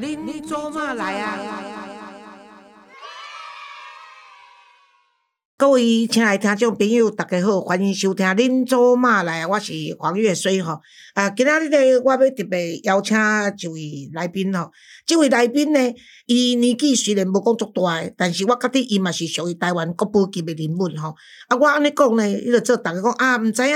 恁做嘛来啊？各位亲爱听众朋友，大家好，欢迎收听《恁做嘛来》，我是黄月水吼。啊，今仔日呢，我要特别邀请一位来宾吼。这位来宾呢，伊年纪虽然无讲足大诶，但是我觉得伊嘛是属于台湾国宝级诶人物吼。啊，我安尼讲呢，伊就做逐个讲啊，毋知影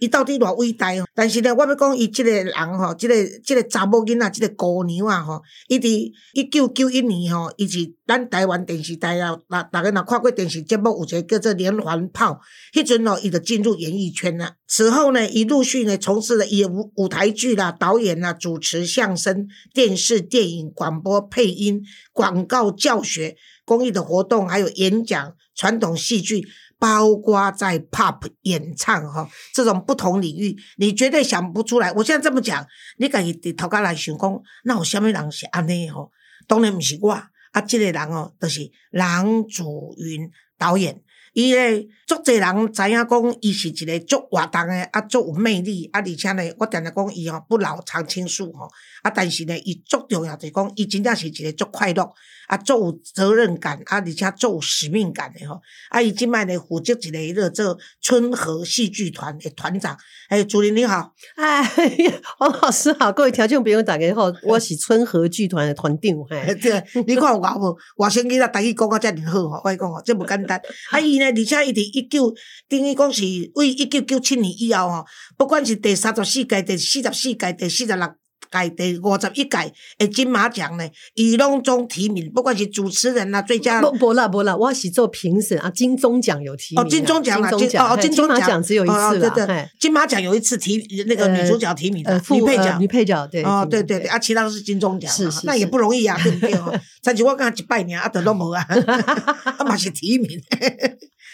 伊到底偌伟大吼。但是呢，我要讲伊即个人吼，即个即个查某囡仔，即个姑娘啊吼，伊伫一九九一年吼，伊是咱台湾电视台啊，大大家若看过电视节目，有一个叫做《连环炮》，迄阵哦，伊就进入演艺圈了。此后呢，伊陆续呢从事了演舞舞台剧啦、导演啦、主持、相声、电视、电影、广播、配音、广告、教学、公益的活动，还有演讲、传统戏剧，包括在 pop 演唱哈这种不同领域，你绝对想不出来。我现在这么讲，你家己伫头家来想讲，那有什么人是安尼吼？当然不是我，啊，这个人哦，就是郎祖云导演。伊咧，足侪人知影讲，伊是一个足活动诶，啊，足有魅力，啊，而且呢，我定定讲伊吼不老常青树吼，啊，但是呢，伊足重要就讲，伊真正是一个足快乐，啊，足有责任感，啊，而且足有使命感的吼，啊，伊即摆咧负责一个迄个做春和戏剧团的团长，诶，主任你好，哎，黄老师好，各位听众朋友大家好，我是春和剧团的团长，嘿，对，你看有偌无，外省囡仔逐语讲啊遮尔好吼，我讲吼，这无简单，啊，伊呢，而且伊伫一九等于讲是为一九九七年以后吼，不管是第三十四届、第四十四届、第四十六届、第五十一届诶金马奖呢，伊拢总提名，不管是主持人啦、最佳不不啦不啦，我是做评审啊，金钟奖有提名哦，金钟奖啦，金哦，金钟奖只有一哦次了，对对，金马奖有一次提那个女主角提名的呃，副女配角呃女。配角对哦，对对对，啊，其他都是金钟奖嘛，是是那也不容易啊，对不对？哦，但是我刚一拜年啊，都拢无啊，啊嘛是提名。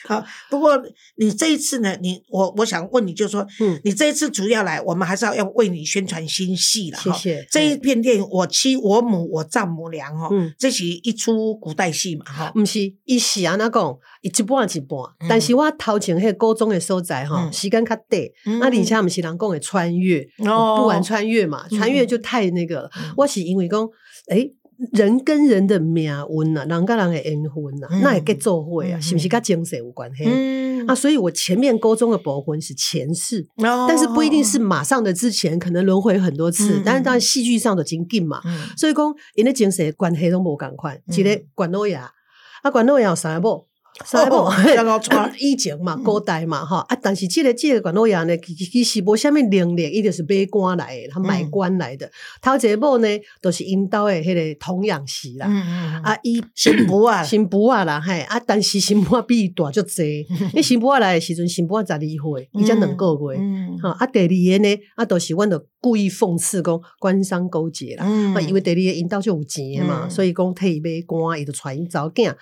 好，不过你这一次呢，你我我想问你，就是说，嗯你这一次主要来，我们还是要要为你宣传新戏了哈。谢谢这一片电影《我妻我母我丈母娘》哈，嗯这是一出古代戏嘛哈。毋是，伊是安那讲，伊一半一半，但是我头前迄个高中的所在吼，嗯时间较短，嗯啊，而且毋是人讲的穿越，哦不玩穿越嘛，嗯穿越就太那个了嗯。我是因为讲，诶。人跟人的命运啊，人跟人的缘分啊，嗯。那也跟做会啊，嗯是不是跟精神有关系？嗯。啊，所以我前面高中的部分是前世，哦。但是不一定是马上的之前，可能轮回很多次嗯，但是当然戏剧上的经进嘛，嗯。所以讲因的精神关系都无共款，一个管老爷，啊管老爷有三个某，三个某哦三个娶以前嘛古代嘛哈啊，但是这个这个管老爷呢，其其实无虾米能力，伊就是买官来的，他买官来的。头一个某呢，都是因兜的迄个童养媳啦。嗯嗯啊，伊新妇啊。新妇啊啦，嘿。啊，但是新妇啊比伊大足济，因为新妇啊来的时阵，新妇啊十二岁，伊才两个月。嗯。哈啊，第二个呢，啊，都是阮著故意讽刺讲官商勾结啦。嗯。啊，因为第二个因兜就有钱的嘛，嗯。所以讲替伊买官，伊就传因查某囝。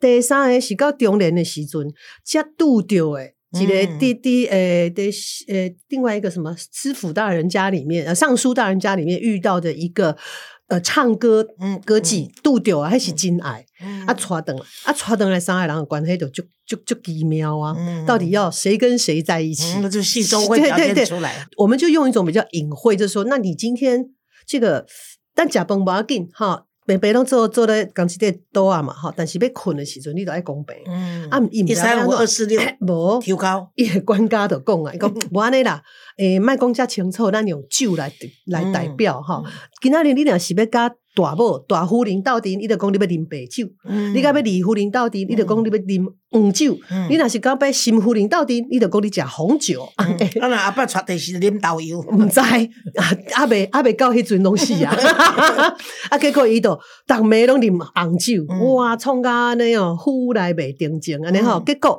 第三个是到中年的时阵，才拄着诶。一个嗯弟弟，诶，的呃，另外一个什么知府大人家里面，呃，尚书大人家里面遇到的一个呃，唱歌嗯歌妓杜丢啊，还是真爱嗯啊，带等啊，带等来上海人的关系就就就就奇妙啊，嗯到底要谁跟谁在一起？嗯那就戏中会表现出来。我们就用一种比较隐晦，就是说，那你今天这个，但假崩不要紧哈，白白拢做做咧钢琴店多啊嘛吼，但是要困的时阵，你都爱公平。嗯啊，伊毋一三五二四六 无调高。伊个管家就讲啊，伊讲 无安尼啦，诶，莫讲遮清楚，咱用酒来来代表哈。今仔日你若是要甲大某大夫人斗阵，伊就讲你要啉白酒；嗯。你甲要二夫人斗阵，伊就讲你要啉黄酒；嗯。你若是甲要新夫人斗阵，伊就讲你食红酒。啊，那阿爸带电视啉豆油，毋知啊，啊未啊未到迄阵拢是啊，啊结果伊就逐暝拢啉红酒，嗯。哇，创甲安尼哦，虎来未定情安尼吼，嗯。结果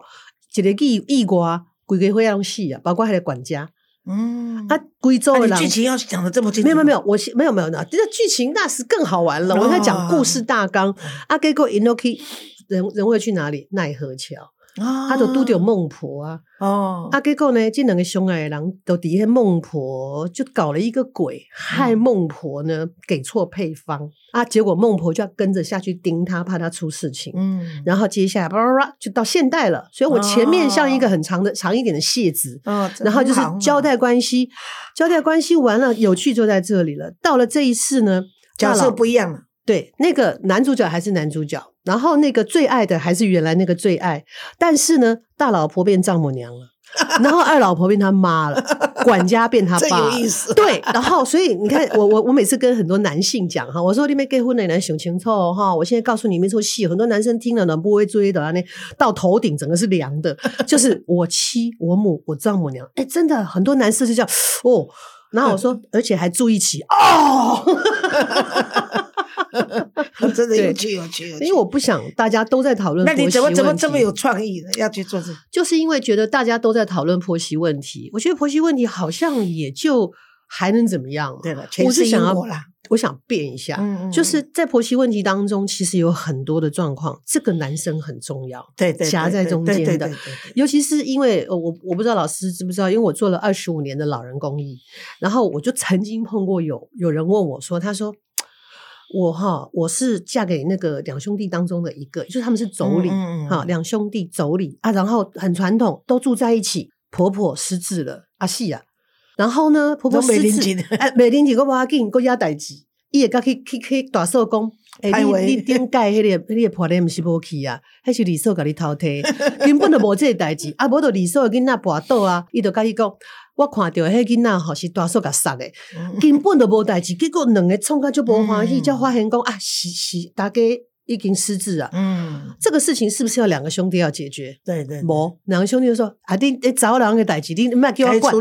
一个意意外，规家伙仔拢死啊，包括迄个管家嗯啊，规组啊的剧情要讲的这么清楚，没有没有没有，我是没有没有呢，这个剧情那是更好玩了。我在讲故事大纲阿给过 Inoki 人人会去哪里？奈何桥，啊，他就拄着孟婆啊，哦，啊，结果呢，这两个相爱的人都底下孟婆就搞了一个鬼，害孟婆呢给错配方。啊，结果孟婆就要跟着下去盯他，怕他出事情。嗯，然后接下来叭叭叭就到现代了，所以我前面像一个很长的、长一点的谢字，哦，然后就是交代关系，交代关系完了，有趣就在这里了。到了这一次呢，角色不一样了，对，那个男主角还是男主角，然后那个最爱的还是原来那个最爱，但是呢，大老婆变丈母娘了，然后二老婆变他妈了，管家变他爸了。有意思。对，然后所以你看，我我我每次跟很多男性讲哈，我说你们结婚的人想清楚哦哈，我现在告诉你们一出戏，很多男生听了呢不会追的啊，那到头顶整个是凉的，就是我妻我母我丈母娘，哎，真的很多男士是这样哦。然后我说，而且还住一起哦，真的有对趣，有趣，有趣。因为我不想大家都在讨论那你怎么怎么这么有创意呢？要去做这？就是因为觉得大家都在讨论婆媳问题，我觉得婆媳问题好像也就还能怎么样？对了，全是我是想要。我想变一下，嗯嗯就是在婆媳问题当中，其实有很多的状况，这个男生很重要，对对，对夹在中间的尤其是因为呃我我不知道老师知不知道，因为我做了二十五年的老人公益，然后我就曾经碰过有有人问我说，他说。我哈，我是嫁给那个两兄弟当中的一个，就是他们是妯娌，嗯嗯嗯哈，两兄弟妯娌啊，然后很传统，都住在一起。婆婆失智了，阿细啊，然后呢，婆婆失智哎，没灵钱，我无要紧，我遐代志，伊会甲去去去大嫂讲，哎、派位你你顶盖迄个 迄个破咧，毋是无去啊，迄是李嫂甲你偷摕，根本就无即个代志，啊，无就李嫂的囡仔跋倒啊，伊就甲伊讲，我看着迄囡仔吼是大嫂甲杀的，嗯 根本就无代志，结果两个创甲就无欢喜，嗯才发现讲啊，是是大家已经失智啊。嗯，这个事情是不是要两个兄弟要解决？对对，无，两个兄弟就说啊，你你找人个代志，你莫给我管。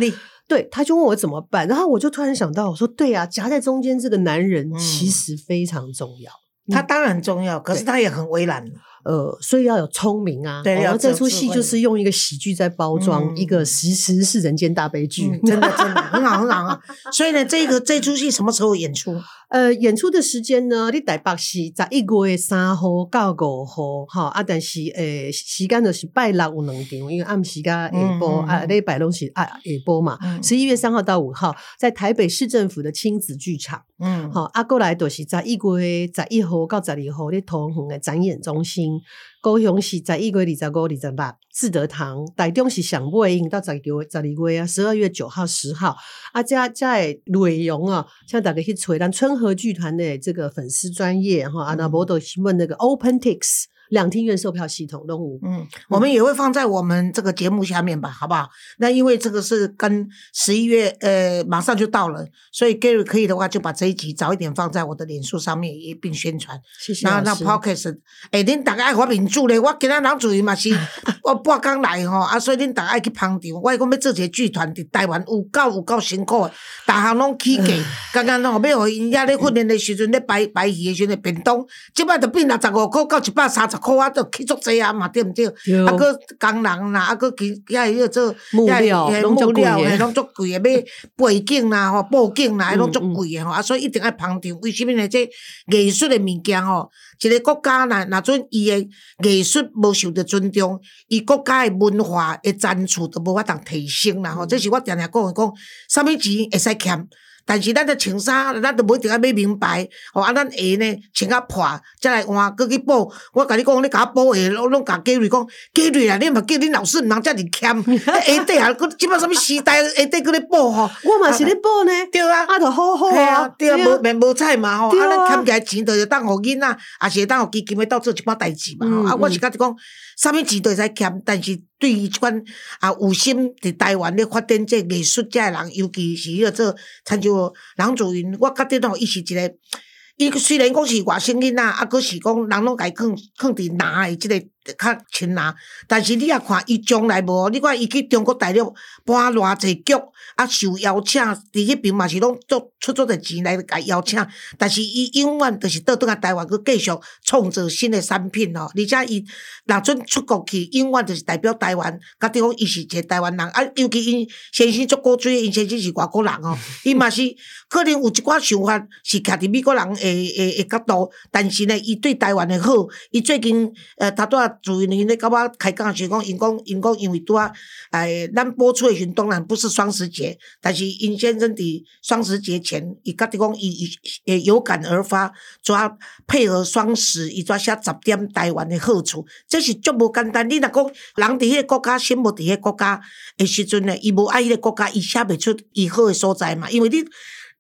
对，他就问我怎么办，然后我就突然想到，我说对啊，夹在中间这个男人嗯其实非常重要。他当然重要，可是他也很为难。呃，所以要有聪明啊。对然后这出戏就是用一个喜剧在包装嗯一个其实是人间大悲剧。嗯，真的真的很好很好啊！所以呢，这个这出戏什么时候演出？呃，演出的时间呢，你台北是十一月三号到五号，哈啊，但是诶、时间就是拜六有两场，因为暗时间下晡、嗯嗯啊，嗯礼拜拢是啊下播嘛。嗯十一月三号到五号，在台北市政府的亲子剧场。嗯，好，啊，过来就是十一月十一号到十二号咧桃园的展演中心，高雄是十一月二十五、二十八，志德堂，台中是上尾影到十二月十二月啊，十二月九号、十号，啊，加加的内容啊，像大家去找咱春和剧团的这个粉丝专业哈，阿，那无都询问那个 OpenTix 两厅院售票系统都有。嗯，我们也会放在我们这个节目下面吧，好不好？那因为这个是跟十一月呃马上就到了，所以 Gary 可以的话，就把这一集早一点放在我的脸书上面一并宣传。谢谢那那。Podcast，哎，恁大家爱我民主咧，我今仔人注意嘛是，我半工来吼，啊，所以恁大家爱去捧场。我讲要做一个剧团，伫台湾有够有够辛苦的，逐项拢起价，刚刚吼要互因遐咧训练的时阵咧摆摆戏的时阵便当，即摆就变六十五箍到一百三十箍啊，都起足济啊嘛，对毋对？对啊，个工人啦，啊，个其遐迄个做木遐嘿料拢足贵的嘿，拢足贵诶，要背景啦，吼，布景啦，嗯拢足贵诶吼，啊，所以一定爱捧场。为什么呢？这艺术的物件吼，一个国家若若准伊的艺术无受到尊重，伊国家的文化的赞助都无法当提升啦。吼，这是我定定讲的讲，啥物钱会使欠。但是咱着穿衫，咱着无一定要买名牌，吼啊！咱鞋呢穿甲破，再来换，搁去补。我甲你讲，你甲我补鞋，拢拢甲嘉瑞讲，嘉瑞啊，你嘛叫恁老师毋通遮尔欠，鞋底啊，搁即摆啥物时代，鞋底搁咧补吼。我嘛是咧补呢，对啊，啊，着好好嘿啊啊，，对啊，无免无彩嘛吼，啊，咱欠起来钱，着要当互囡仔，也是会当互基金会斗做一寡代志嘛吼。嗯啊，我是嗯甲你讲，啥物钱都会使欠，但是对于即款啊有心伫台湾咧发展这艺术家诶人，尤其是迄个做参照郎祖云，我觉得吼，伊是一个。伊虽然讲是外省囡仔，啊，佫是讲人拢甲伊囥囥伫篮诶即个较亲拿，但是你也看伊将来无，你看伊去中国大陆搬偌济局，啊受邀请，伫迄边嘛是拢做出足侪钱来甲邀请，但是伊永远就是倒转来台湾，去继续创造新的产品哦，而且伊若准出国去，永远就是代表台湾，甲你讲伊是一个台湾人，啊，尤其因先生足古锥，因先生是外国人哦，伊嘛是可能有一寡想法是徛伫美国人诶诶诶角度，但是呢，伊对台湾诶好，伊最近呃，头拄仔主因咧甲我开讲的时候讲，因讲因讲因为拄仔诶，咱播出的时阵当然不是双十节，但是因先生伫双十节前，伊甲你讲伊伊诶有感而发，主要配合双十，伊主写十点台湾的好处，这是足无简单。你若讲人伫迄个国家，心无伫迄个国家的时阵呢，伊无爱迄个国家，伊写袂出伊好的所在嘛，因为你。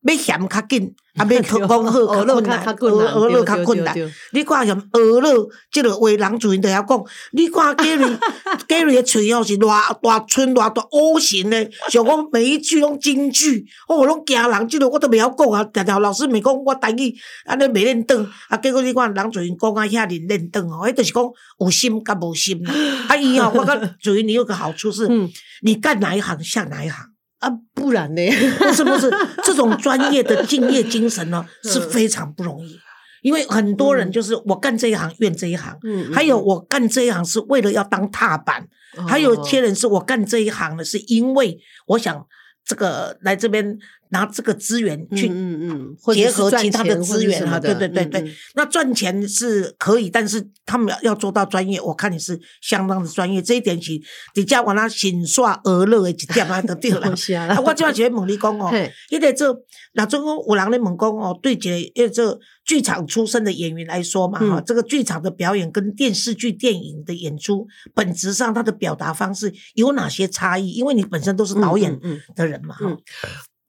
要嫌较紧，啊，要讲好较学落困难，较学落对对较困难。你看像学落即个话，人自然就晓讲。你看 Gary Gary 的嘴哦是偌大寸偌大乌形的，像讲每一句拢金句，哦，拢惊人。即个我都袂晓讲啊，常常老师咪讲我台语安尼袂练转，啊，结果你看人自然讲啊遐认练转哦，迄就是讲有心甲无心啦。啊，伊哦，我甲主任你有个好处是，嗯你干哪一行像哪一行。啊，不然呢？不 是不是，这种专业的敬业精神呢是非常不容易。因为很多人就是我干这一行怨这一行，嗯还有我干这一行是为了要当踏板，还有一些人是我干这一行呢是因为我想这个来这边拿这个资源去嗯嗯，结合其他的资源哈，对对对对。嗯嗯那赚钱是可以，但是他们要做到专业，我看你是相当的专业。这一点是底下我那心耍娱乐的一点啊，就对了。我就要问你讲哦 嘿，迄个做，若种讲有人咧问讲哦，对一个因这剧场出身的演员来说嘛，哈、嗯这个剧场的表演跟电视剧、电影的演出，本质上它的表达方式有哪些差异？因为你本身都是导演的人嘛，哈、嗯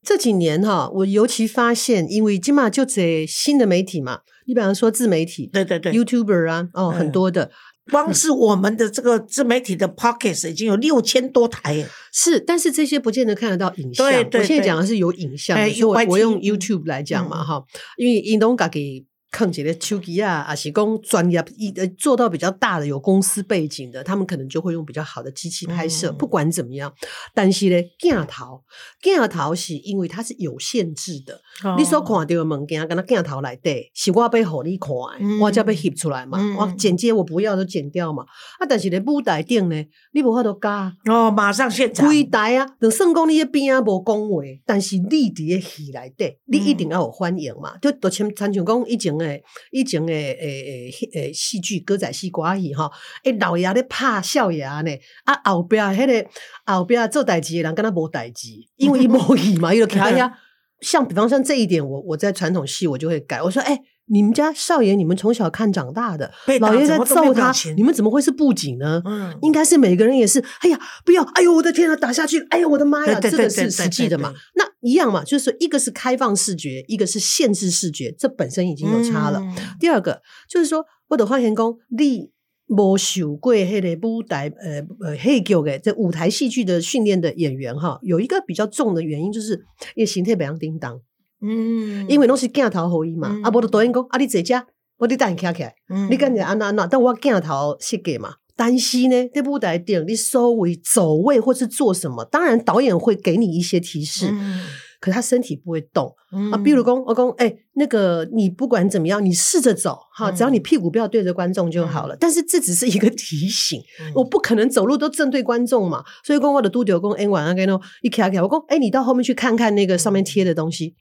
这几年哈，我尤其发现，因为今嘛就这新的媒体嘛，你比方说自媒体对对对。，YouTuber 啊，哦，嗯很多的光是我们的这个自媒体的 Pockets 已经有六千多台耶，是，但是这些不见得看得到影像。对对我现在讲的是有影像的，哎所以我我用嗯。YouTube 来讲嘛嗯。哈，因为 Inonga 给坑一个手机啊，还是讲专业一呃做到比较大的有公司背景的，他们可能就会用比较好的机器拍摄。嗯不管怎么样，但是呢，镜头镜头是因为它是有限制的，你所看到的物件，跟那镜头来对，是我要给你看的，嗯我才要翕出来嘛。嗯我剪接我不要就剪掉嘛。啊，但是咧舞台顶呢，你无法度加。哦，马上现场，规台啊，就算讲你迄边啊无讲话，但是你伫咧戏内底，你一定要有反应嘛。就就亲亲像讲以前诶，以前诶诶诶诶戏剧歌仔戏歌戏吼，诶老爷咧拍少爷呢，啊后壁迄个后壁做代志诶人跟他无代志，因为伊无戏嘛，伊就徛遐。像比方像这一点，我我在传统戏我就会改，我说哎。你们家少爷，你们从小看长大的老爷在揍他，你们怎么会是布景呢？嗯，应该是每个人也是，哎呀，不要，哎呦，我的天啊，打下去，哎呦，我的妈呀，这个是实际的嘛？那一样嘛，就是说一个是开放视觉，一个是限制视觉，这本身已经有差了。嗯第二个就是说，我的发现讲，你无受过迄个舞台呃呃戏剧的这舞台戏剧的训练的演员哈，有一个比较重的原因就是，因为形态袂当叮当，嗯，因为拢是镜头互伊嘛，嗯啊，无就导演讲，啊，你坐遮，我你等你徛起来。嗯你感觉安那安那，但我镜头设计嘛。但是呢，这部台顶，你稍微走位或是做什么，当然导演会给你一些提示，嗯可他身体不会动、嗯啊。比如讲，我讲，哎、那个你不管怎么样，你试着走哈，嗯只要你屁股不要对着观众就好了。但是这只是一个提醒，嗯我不可能走路都正对观众嘛。所以讲我的督丢公哎晚上跟侬一卡卡，我讲，哎、你到后面去看看那个上面贴的东西。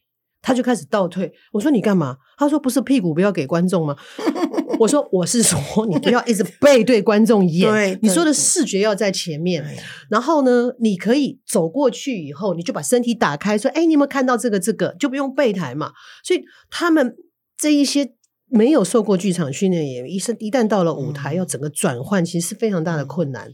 他就开始倒退，我说你干嘛？他说不是屁股不要给观众吗？我说我是说你不要一直背对观众演，对你说的对视觉要在前面。然后呢，你可以走过去以后，你就把身体打开，说：“哎，你有没有看到这个？这个就不用背台嘛。”所以他们这一些没有受过剧场训练的演员，一生一旦到了舞台，嗯要整个转换，其实是非常大的困难。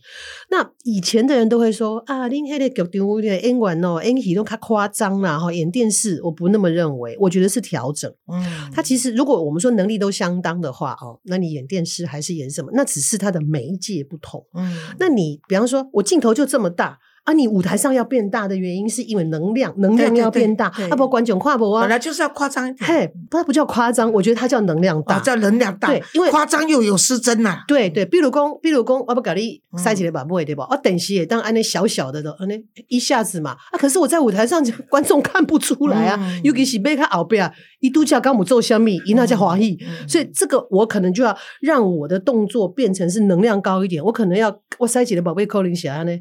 那以前的人都会说：“啊，恁迄个剧场的演员哦，演戏都太夸张了，哈，演电视我不那么认为，我觉得是调整。嗯，他其实如果我们说能力都相当的话，哦，那你演电视还是演什么？那只是他的媒介不同。嗯那你比方说，我镜头就这么大啊，你舞台上要变大的原因是因为能量，能量要变大，对啊不观众跨不啊本，来就是要夸张一点，嘿，它不叫夸张，我觉得它叫能量大。啊，叫能量大，对因为夸张又有失真呐，对对，比如讲，比如讲，我不搞你嗯塞起来把不会对吧？我等时也当安那小小的的，安那一下子嘛啊，可是我在舞台上 观众看不出来啊，嗯尤其是被他后边啊，一度叫刚母做香蜜，一那叫华裔，嗯所以这个我可能就要让我的动作变成是能量高一点，我可能要我塞起来宝贝扣零下呢。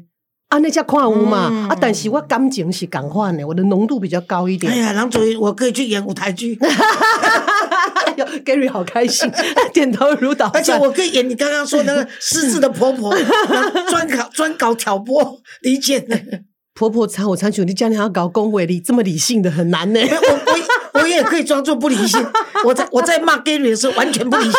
啊，那叫看舞嘛，嗯啊，但是我感情是感换的，我的浓度比较高一点。哎呀，郎主任，我可以去演舞台剧，哎呦，Gary 好开心，点头如捣而且。我可以演你刚刚说那个失智的婆婆，专搞专搞挑拨离间的。婆婆参我常求你家里要搞公会理这么理性的很难呢。我我我也可以装作不理性，我在我在骂 Gary 的时候完全不理性。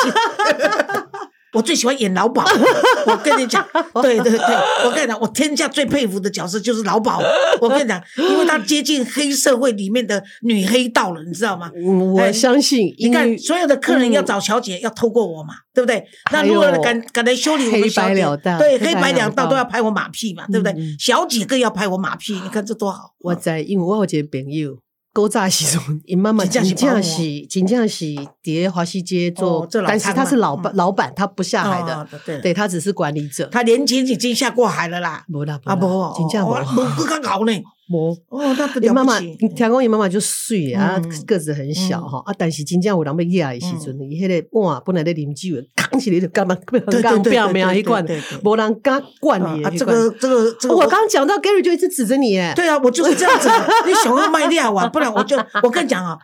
我最喜欢演老鸨。我跟你讲，对对对，我跟你讲，我天下最佩服的角色就是老鸨。我跟你讲，因为他接近黑社会里面的女黑道了，你知道吗？嗯，我相信，你看，所有的客人要找小姐，要透过我嘛，对不对？那如果有敢敢来修理我们黑小姐白两道，对，黑白两两道道都要拍我马屁嘛，对不对？小姐更要拍我马屁，你看这多好。我在，因为我有一个朋友，古早时阵，因妈妈真真正是保姆正是真正是伫华西街做但是他是老板嗯。老板，他不下海的。哦，对对。他只是管理者。他年轻已经下过海了啦。无啦啊不，真正无无更加好呢。无。哦，那你妈妈，你。听讲伊妈妈就水啊嗯，个子很小嗯哈啊，但是真正有人要压的时阵，伊迄个碗本来咧啉酒的，扛起来就干嘛？对对刚对对表面一罐无人敢灌你。这个这个这个，我刚刚讲到 Gary 就一直指着你，哎，对啊，我就是这样子啊。你想要卖料啊，不然我就我跟你讲啊，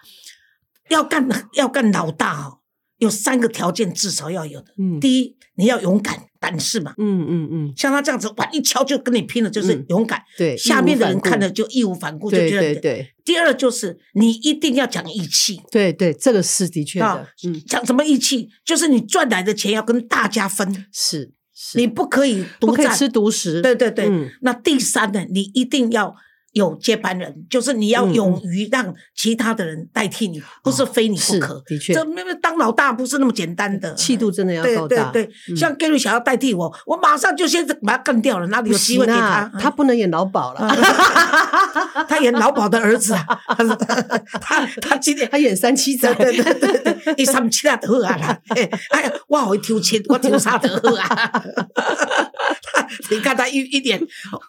要干要干老大哦，有三个条件至少要有的。嗯第一，你要勇敢胆识嘛，嗯嗯嗯，像他这样子，哇，一敲就跟你拼了，就是嗯勇敢。对，下面的人看了就义无反顾，就觉得对对第二就是你一定要讲义气。对对，这个是的确啊的，嗯，讲什么义气？就是你赚来的钱要跟大家分，是是，你不可以独占。不可以吃独食，对对对。嗯那第三呢，你一定要有接班人，就是你要嗯勇于让其他的人代替你，不是非你不是可。的确这那个当老大不是那么简单的，气度真的要对够大，对对，嗯像 Gary 想要代替我，我马上就先把他干掉了，哪里不有机会给他？，他不能演老鸨了，他演老鸨的儿子啊，他他今天他演三七仔对，对对对对，伊三七啊就好啊啦。哎呀，我好抽签，我抽啥就好啊。你看他一一点，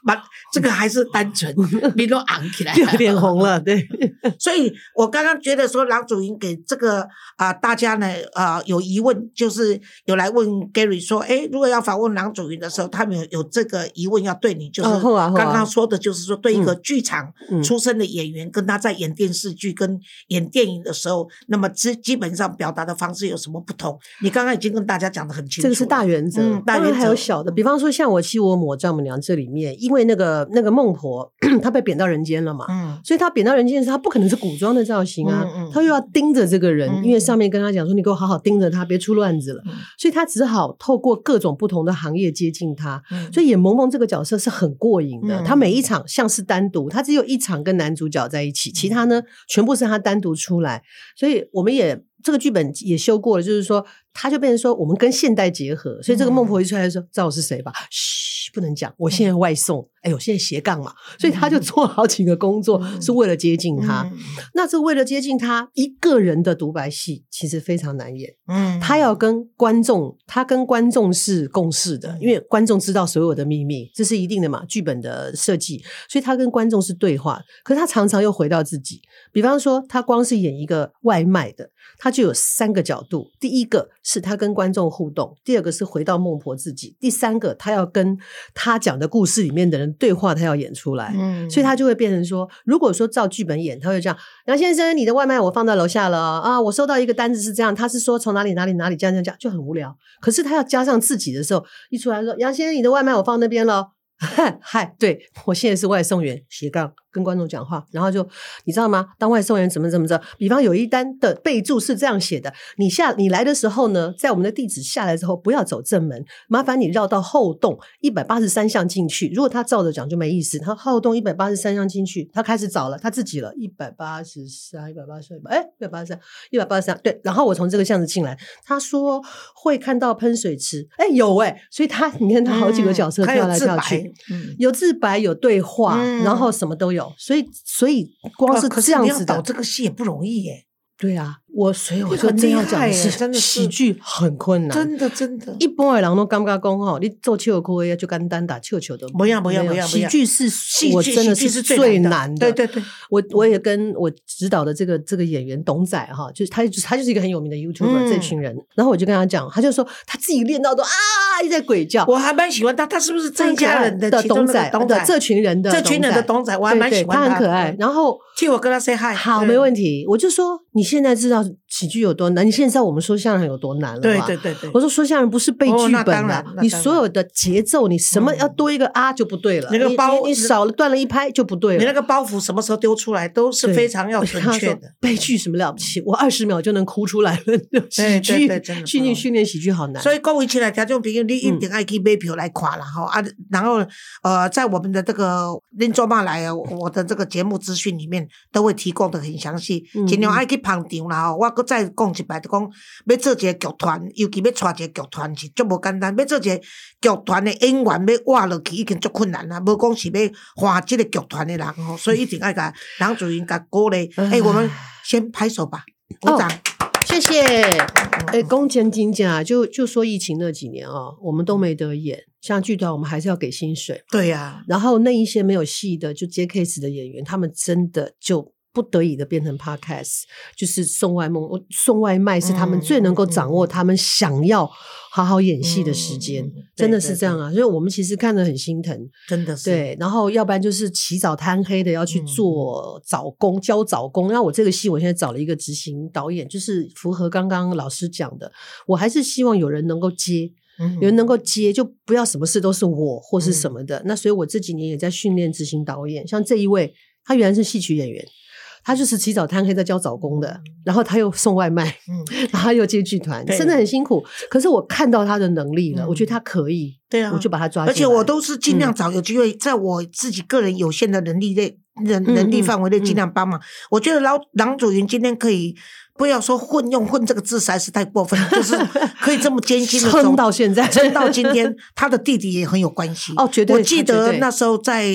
把这个还是单纯，你都昂起来。就脸红了，对，所以我刚刚觉得说，郎祖筠给这个啊、大家呢啊、有疑问，就是有来问 Gary 说，哎，如果要访问郎祖筠的时候，他们有有这个疑问要对你，就是刚刚说的，就是说对一个剧场嗯。出身的演员，跟他在演电视剧跟演电影的时候，那么基基本上表达的方式有什么不同？你刚刚已经跟大家讲的很清楚，这个是大原则，嗯大原则。还有小的，比方说像我妻我母丈母娘这里面，因为那个那个孟婆 她被贬到人间了嘛，嗯所以她贬到人间的时候，她不可能是古装的造型啊，嗯嗯她又要盯着这个人，嗯因为上面跟她讲说你给我好好盯着他，别出乱子了，嗯。所以她只好透过各种不同的行业接近他。嗯。所以演萌萌这个角色是很过瘾的，嗯她每一场像是单独，她只有一场跟男主角在一起，其他呢全部是她单独出来，所以我们也这个剧本也修过了，就是说他就变成说我们跟现代结合，所以这个孟婆一出来就说知道我是谁吧？嘘，不能讲，我现在外送，哎呦，现在斜杠嘛，所以他就做好几个工作嗯是为了接近他。嗯那这为了接近他，一个人的独白戏其实非常难演。嗯他要跟观众，他跟观众是共事的，因为观众知道所有的秘密，这是一定的嘛，剧本的设计，所以他跟观众是对话。可是他常常又回到自己，比方说，他光是演一个外卖的，他就有三个角度：第一个是他跟观众互动，第二个是回到孟婆自己，第三个他要跟他讲的故事里面的人对话，他要演出来。嗯所以他就会变成说，如果说照剧本演，他会这样：杨先生，你的外卖我放在楼下了啊，我收到一个单子是这样，他是说从哪里哪里哪里这样这样这样，就很无聊。可是他要加上自己的时候，一出来说，杨先生，你的外卖我放那边了。嗨，对我现在是外送员，斜杠跟观众讲话，然后就你知道吗？当外送员怎么怎么着？比方有一单的备注是这样写的：你下你来的时候呢，在我们的地址下来之后，不要走正门，麻烦你绕到后洞一百八十三巷进去。如果他照着讲就没意思，他后洞一百八十三巷进去，他开始找了他自己了，一百八十三，一百八十三，哎，一百八十三，一百八十三，对。然后我从这个巷子进来，他说会看到喷水池，哎，有哎，所以他你看他好几个角色跳来跳去。嗯有自白，有对话，嗯然后什么都有，所以所以光是这样子的，导这个戏也不容易耶，对啊，我所以我说真要讲的是真的喜剧很困难，真的真的。一般的人都感觉讲吼，你做笑哭的就简单打球球的，不要不要不要喜剧是戏剧我真的是最最难的。对对对，我我也跟我指导的这个这个演员董仔哈，就是他他就是一个很有名的 YouTuber、嗯这群人，然后我就跟他讲，他就说他自己练到都啊一直在鬼叫。我还蛮喜欢他，他是不是这一家人的董仔董仔？这群人的这群人的董仔，我还蛮喜欢他很可爱。然后替我跟他 say hi，好，没问题。我就说你现在知道要喜剧有多难，你现在我们说相声有多难了吧？对对对对我，说说相声不是背剧本的当然，你所有的节奏，你什么嗯要多一个啊就不对了，你那个包你你少了断了一拍就不对了。你那个包袱什么时候丢出来都是非常要准确的。悲剧什么了不起？我二十秒就能哭出来了。喜剧训练训练喜剧好难。所以各位亲爱的听众朋友，你一定爱去买票来看了哈、啊！然后呃，在我们的这个恁做嘛来啊，我的这个节目资讯里面都会提供的很详细，嗯尽量爱去捧场啦哈。我搁再讲一摆，就讲要做一个剧团，尤其要带一个剧团是足无简单，要做一个剧团的演员要活落去已经足困难啦，无讲是要换这个剧团的人吼，所以一定爱甲郎主任甲鼓励。哎、我们先拍手吧，鼓掌。谢谢。哎，嗯公前金奖就就说疫情那几年哦，我们都没得演，像剧团我们还是要给薪水，对呀、然后那一些没有戏的就接 case 的演员，他们真的就。不得已的变成 podcast，就是送外梦，我送外卖是他们嗯最能够嗯掌握他们想要好好演戏的时间，真的是这样啊！所以我们其实看得很心疼，真的是。对，然后要不然就是起早贪黑的要去嗯做早工、教早工。那我这个戏，我现在找了一个执行导演，就是符合刚刚老师讲的，我还是希望有人能够接，嗯有人能够接，就不要什么事都是我或是什嗯么的。那所以我这几年也在训练执行导演，像这一位，他原来是戏曲演员。他就是起早贪黑在教早工的，然后他又送外卖，嗯，然后又接剧团，真的很辛苦。可是我看到他的能力了，嗯我觉得他可以，对啊，我就把他抓。而且我都是尽量嗯找有机会，在我自己个人有限的能力内、能嗯能力嗯范围内，嗯尽量帮忙。我觉得郎郎祖云今天可以。不要说混用“混”这个字实在是太过分，就是 可以这么艰辛的撑到现在，撑到今天，他的弟弟也很有关系。哦绝对我记得那时候在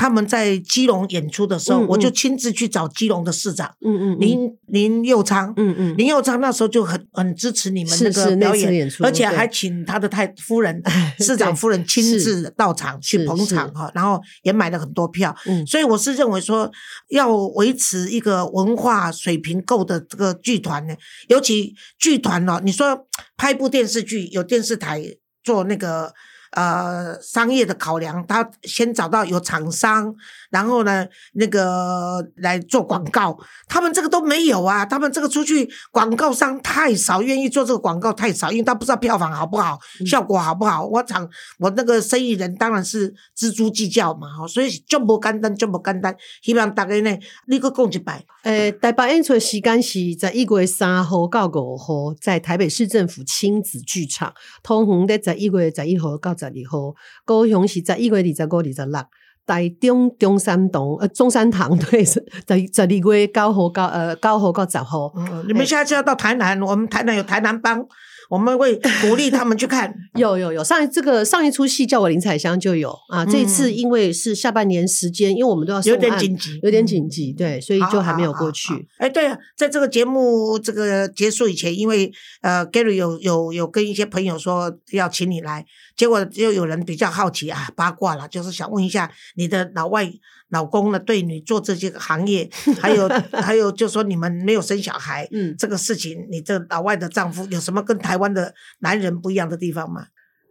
他们在基隆演出的时候，嗯嗯。我就亲自去找基隆的市长嗯嗯嗯。林林佑昌。嗯嗯，林佑昌那时候就很很支持你们是那个表演，次演出而且对。还请他的太夫人、市长夫人亲自到场去捧场哈，然后也买了很多票。嗯。所以我是认为说，要维持一个文化水平够的这个剧团呢，尤其剧团哦，你说拍部电视剧，有电视台做那个。呃，商业的考量，他先找到有厂商，然后呢，那个来做广告，他们这个都没有啊，他们这个出去广告商太少，愿意做这个广告太少，因为他不知道票房好不好，嗯效果好不好。我厂我那个生意人当然是锱铢计较嘛，吼，所以就不简单，就不简单。希望大家呢，你个讲一百，诶，台北演出的时间是在一月三号到五号，在台北市政府亲子剧场；通红的在一月十一号到十二号，高雄是十一月二十五、二十六。台中中山堂呃中山堂 对，是在十二月九号到呃九号到十号。嗯，你们现在就要到台南，我们台南有台南帮，我们会鼓励他们去看。有有有，上一这个上一出戏叫我林彩香就有啊，这一次嗯因为是下半年时间，因为我们都要有点案紧急有点紧急，对，所以就还没有过去好。哎，对了，在这个节目这个结束以前，因为呃，Gary 有有有跟一些朋友说要请你来，结果又有人比较好奇啊，八卦了，就是想问一下你的老外老公呢，对你做这些个行业，还有还有就说你们没有生小孩，嗯，这个事情，你这老外的丈夫有什么跟台湾的男人不一样的地方吗？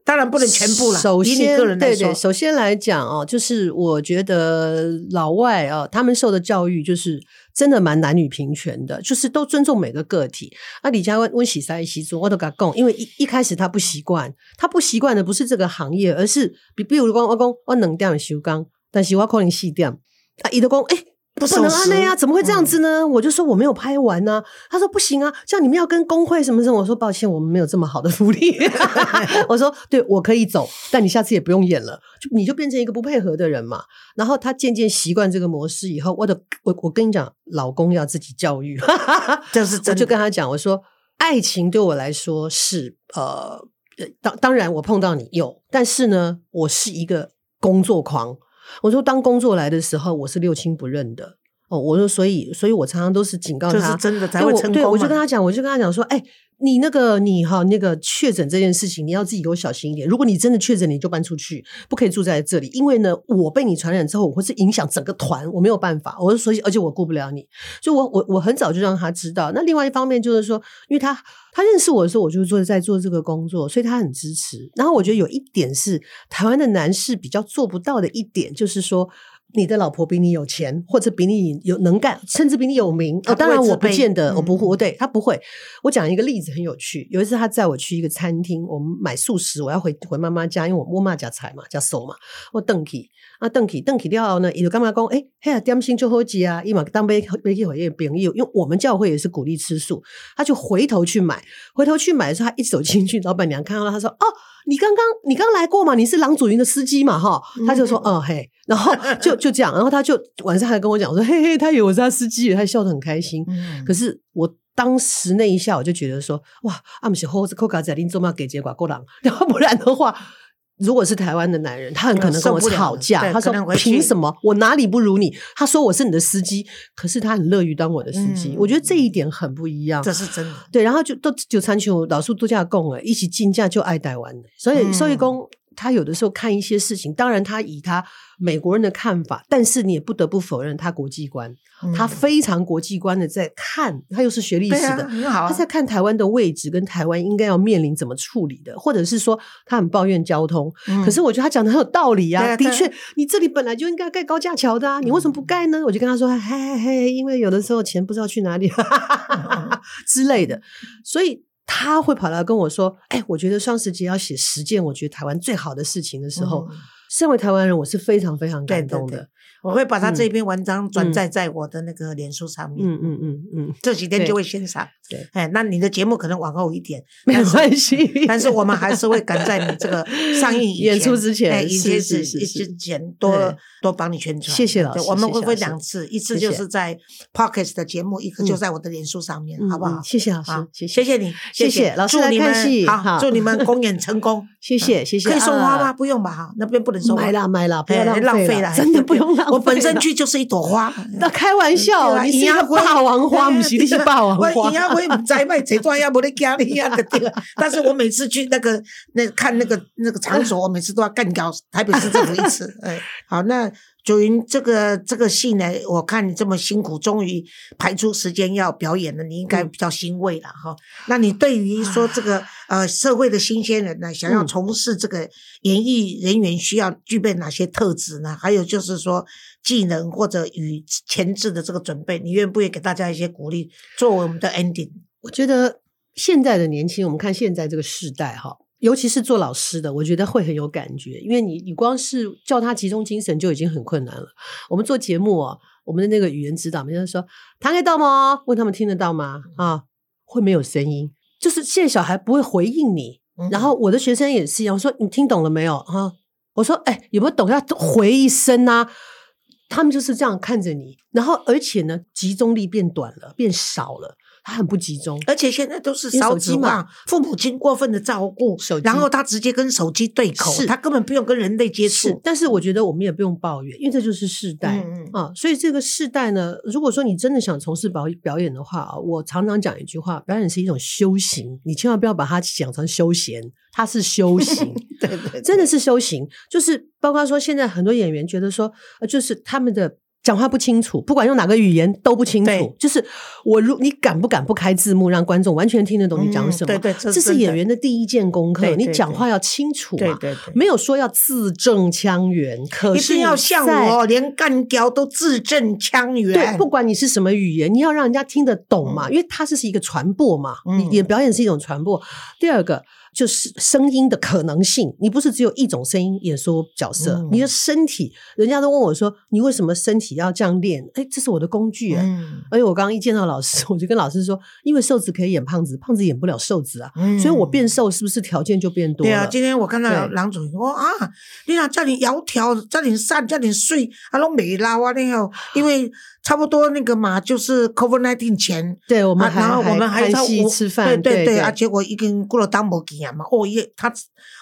当然不能全部了，首先，个人，对对，首先来讲哦，就是我觉得老外啊，他们受的教育就是真的蛮男女平权的，就是都尊重每个个体。那李佳温温喜塞西做，我都跟他讲，因为一一开始他不习惯，他不习惯的不是这个行业，而是比比如讲，我讲我两点收工，但是我可能细点，啊，伊就讲，诶、不不能安内啊，怎么会这样子呢？我就说我没有拍完呢、他说不行啊，这样你们要跟工会什么什么。我说抱歉，我们没有这么好的福利。我说对，我可以走，但你下次也不用演了，就你就变成一个不配合的人嘛。然后他渐渐习惯这个模式以后，我的我我跟你讲，老公要自己教育。我 这是真的。就跟他讲，我说爱情对我来说是呃，呃当当然我碰到你有，但是呢，我是一个工作狂。我说当工作来的时候，我是六亲不认的。哦，我说所以，所以我常常都是警告他，就是真的才对我对，会成功我就跟他讲，我就跟他讲说，哎，你那个你哈那个确诊这件事情，你要自己给我小心一点。如果你真的确诊，你就搬出去，不可以住在这里，因为呢，我被你传染之后，我会是影响整个团，我没有办法。我就说，而且我顾不了你，所以我我我很早就让他知道。那另外一方面就是说，因为他他认识我的时候，我就做在做这个工作，所以他很支持。然后我觉得有一点是台湾的男士比较做不到的一点，就是说。你的老婆比你有钱，或者比你有能干，甚至比你有名。哦，当然我不见得，我不嗯会，我对他不会。我讲一个例子很有趣，有一次他载我去一个餐厅，我们买素食，我要回回妈妈家，因为我我妈家菜嘛，家手嘛，我邓去啊邓去邓去了后呢，伊就干嘛讲，诶，嘿啊点心就好吃啊，伊嘛当杯杯去回一个朋友，因为我们教会也是鼓励吃素，他就回头去买，回头去买的时候，他一走进去，老板娘看到他，他说：“哦，你刚刚你刚来过嘛？你是郎祖云的司机嘛？哈。”他就说：“嗯嘿。”然后 就就这样，然后他就晚上还跟我讲说：“嘿嘿，他以为我是他司机，他笑得很开心。”嗯可是我当时那一下，我就觉得说，哇，阿姆是后扣卡仔林中嘛给结果够狼，要不然的话，如果是台湾的男人，他很可能跟我吵架。他说凭什么我哪里不如你？他说我是你的司机，可是他很乐于当我的司机。嗯我觉得这一点很不一样。这是真的。对，然后就都就参求老树度假供了，一起竞价就爱台湾的，所以嗯所以公他有的时候看一些事情，当然他以他美国人的看法，但是你也不得不否认他国际观，他嗯非常国际观的在看，他又是学历史的。很好啊他。在看台湾的位置跟台湾应该要面临怎么处理的，或者是说他很抱怨交通，嗯可是我觉得他讲的很有道理啊。的确，你这里本来就应该盖高架桥的啊，你为什么不盖呢？我就跟他说，嘿嘿嘿，因为有的时候钱不知道去哪里 之类的，所以他会跑来跟我说，哎，我觉得双十节要写十件我觉得台湾最好的事情的时候，嗯身为台湾人，我是非常非常对对对感动的。我会把他嗯这篇文章转嗯载在我的那个脸书上面。嗯嗯嗯嗯，对这几天就会欣赏。对，哎，那你的节目可能往后一点，没有关系，但是我们还是会赶在你这个上映演出之前哎，以前是之前多多帮你宣传。谢谢老师我们会分两次，一次就是在 Pockets 的节目，一个就在我的脸书上面，嗯好不好嗯？谢谢老师好，谢谢谢你，谢谢老师来祝你们看戏好，祝你们 公演成功。谢谢谢谢。可以送花吗？啊？不用吧，哈，那边不能送花。买啦买啦，不浪浪费了，真的不用 浪费。我本身。去就是一朵花。那开玩笑，你是一个霸王花，不是你是霸王花我营。养会唔知卖谁专业，无咧家里啊个对了。但是我每次去那个那看那个那个场所，我每次都要干掉台北市政府一次。哎，好，那九云这个这个戏呢，我看你这么辛苦，终于排出时间要表演了，你应该比较欣慰了哈。那你对于说这个 呃社会的新鲜人呢，想要嗯从事这个演艺人员，需要具备哪些特质呢？还有就是说技能或者与前置的这个准备，你愿不愿意给大家一些鼓励，作为我们的 ending？我觉得现在的年轻，我们看现在这个时代哈，尤其是做老师的，我觉得会很有感觉，因为你你光是叫他集中精神就已经很困难了。我们做节目哦，我们的那个语言指导，每天说谈得到吗？问他们听得到吗？啊，会没有声音，就是现在小孩不会回应你。嗯然后我的学生也是一样，我说你听懂了没有？哈，我说哎，有没有懂？要回一声啊。他们就是这样看着你，然后而且呢，集中力变短了，变少了，他很不集中。而且现在都是少手机嘛父母亲过分的照顾手，机然后他直接跟手机对口，是他根本不用跟人类接是触，。但是我觉得我们也不用抱怨，因为这就是世代、嗯嗯啊。所以这个世代呢，如果说你真的想从事表表演的话啊，我常常讲一句话：表演是一种修行，你千万不要把它想成休闲，它是修行。对对对，真的是修行，就是包括说现在很多演员觉得说，呃，就是他们的。讲话不清楚，不管用哪个语言都不清楚。就是我如你敢不敢不开字幕，让观众完全听得懂你讲嗯什么？对对这是演员的第一件功课。对对你讲话要清楚嘛，对对对没有说要字正腔圆，可一是定要像在我，连干雕都字正腔圆。对，不管你是什么语言，你要让人家听得懂嘛，因为它这是一个传播嘛，嗯你你表演是一种传播。第二个就是声音的可能性，你不是只有一种声音演说角色，嗯你的身体，人家都问我说，你为什么身体要这样练？哎，这是我的工具、哎嗯，而且我刚刚一见到老师，我就跟老师说，因为瘦子可以演胖子，胖子演不了瘦子啊，嗯所以我变瘦是不是条件就变多了？对啊，今天我看到对郎主任说啊，你若叫你窈窕，叫你瘦，叫你睡，啊，拢没捞啊，那个，因为差不多那个嘛，就是 COVID nineteen 前，对我们啊，然后我们还看在吃饭，对对对啊，结果已经过了当没给啊嘛，哦耶，他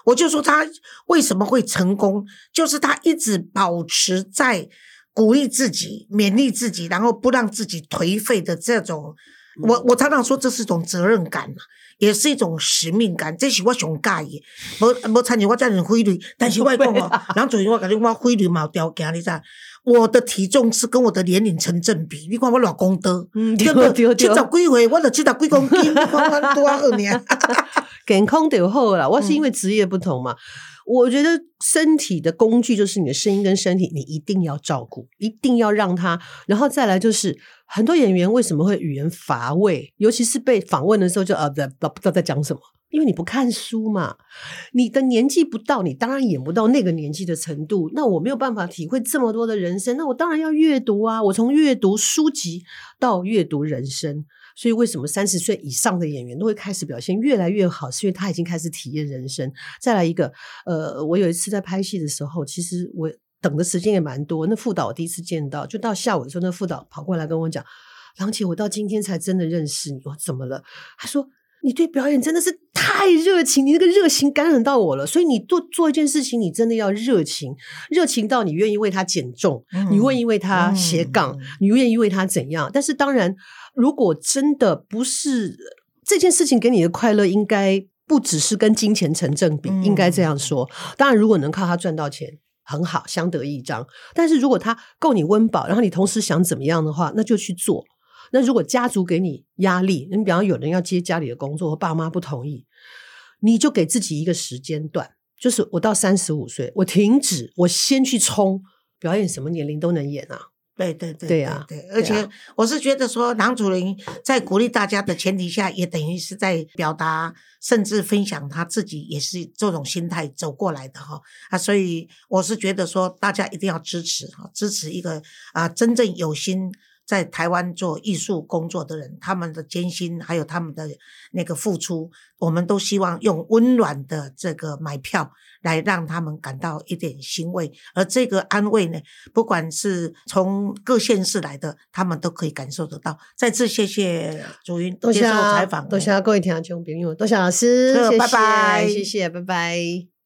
我就说他为什么会成功，就是他一直保持在鼓励自己、勉励自己，然后不让自己颓废的这种。嗯我我常常说这是一种责任感嘛，也是一种使命感，这是我上介意。无无参与我这样规律，但是我讲哦，然后昨天我感觉我汇率嘛有条件，你知道，我的体重是跟我的年龄成正比。你看我老公的，嗯，对不？七对十几岁，我就七十几公斤，你看我多少年？健康就好了。我是因为职业不同嘛，我觉得身体的工具就是你的声音跟身体，你一定要照顾，一定要让它。然后再来就是很多演员为什么会语言乏味，尤其是被访问的时候就啊不不不知道在讲什么。因为你不看书嘛，你的年纪不到，你当然演不到那个年纪的程度。那我没有办法体会这么多的人生，那我当然要阅读啊！我从阅读书籍到阅读人生，所以为什么三十岁以上的演员都会开始表现越来越好？是因为他已经开始体验人生。再来一个，呃，我有一次在拍戏的时候，其实我等的时间也蛮多。那副导我第一次见到，就到下午的时候，那副导跑过来跟我讲：“郎姐，我到今天才真的认识你。”我怎么了？他说。你对表演真的是太热情，你那个热情感染到我了。所以你做做一件事情，你真的要热情，热情到你愿意为他减重，你愿意为他斜杠，你愿意为他怎样？但是当然，如果真的不是这件事情给你的快乐，应该不只是跟金钱成正比，应该这样说。当然，如果能靠他赚到钱，很好，相得益彰。但是如果他够你温饱，然后你同时想怎么样的话，那就去做。那如果家族给你压力，你比方有人要接家里的工作，爸妈不同意，你就给自己一个时间段，就是我到三十五岁，我停止，我先去冲表演，什么年龄都能演啊。对对对，对呀，对，而且我是觉得说，郎主任在鼓励大家的前提下，也等于是在表达，甚至分享他自己也是这种心态走过来的哈啊，所以我是觉得说，大家一定要支持哈，支持一个啊真正有心。在台湾做艺术工作的人，他们的艰辛还有他们的那个付出，我们都希望用温暖的这个买票来让他们感到一点欣慰。而这个安慰呢，不管是从各县市来的，他们都可以感受得到。再次谢谢主云接受采访，多谢各位听众朋友，多谢老师，拜拜，谢谢，拜拜。